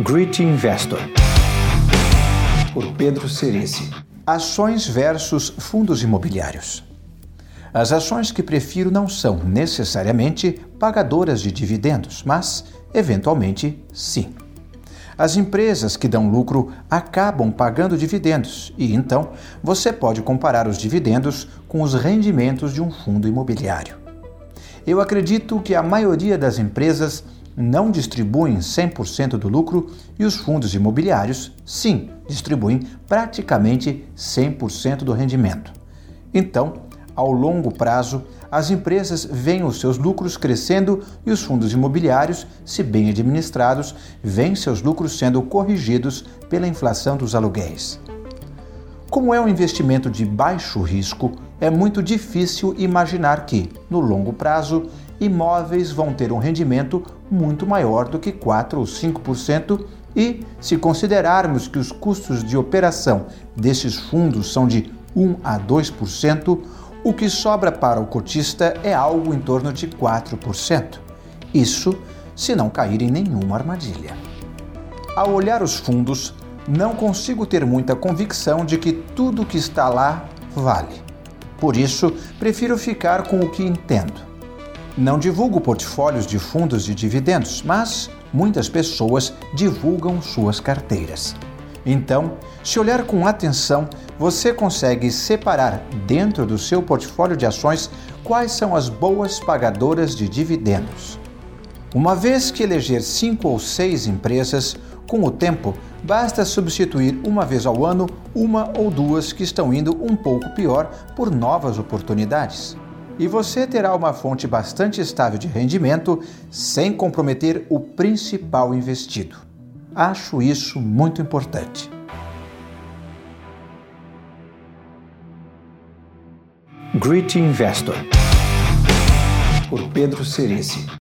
Great Investor, por Pedro Cerici. Ações versus fundos imobiliários. As ações que prefiro não são necessariamente pagadoras de dividendos, mas, eventualmente, sim. As empresas que dão lucro acabam pagando dividendos e então você pode comparar os dividendos com os rendimentos de um fundo imobiliário. Eu acredito que a maioria das empresas não distribuem 100% do lucro e os fundos imobiliários, sim, distribuem praticamente 100% do rendimento. Então, ao longo prazo, as empresas veem os seus lucros crescendo e os fundos imobiliários, se bem administrados, veem seus lucros sendo corrigidos pela inflação dos aluguéis. Como é um investimento de baixo risco, é muito difícil imaginar que, no longo prazo, imóveis vão ter um rendimento muito maior do que 4 ou 5%, e se considerarmos que os custos de operação desses fundos são de 1 a 2%, o que sobra para o cotista é algo em torno de 4%. Isso se não cair em nenhuma armadilha. Ao olhar os fundos, não consigo ter muita convicção de que tudo que está lá vale. Por isso, prefiro ficar com o que entendo. Não divulgo portfólios de fundos de dividendos, mas muitas pessoas divulgam suas carteiras. Então, se olhar com atenção, você consegue separar dentro do seu portfólio de ações quais são as boas pagadoras de dividendos. Uma vez que eleger cinco ou seis empresas, com o tempo, basta substituir uma vez ao ano uma ou duas que estão indo um pouco pior por novas oportunidades. E você terá uma fonte bastante estável de rendimento sem comprometer o principal investido. Acho isso muito importante. Great Investor, por Pedro Cerici.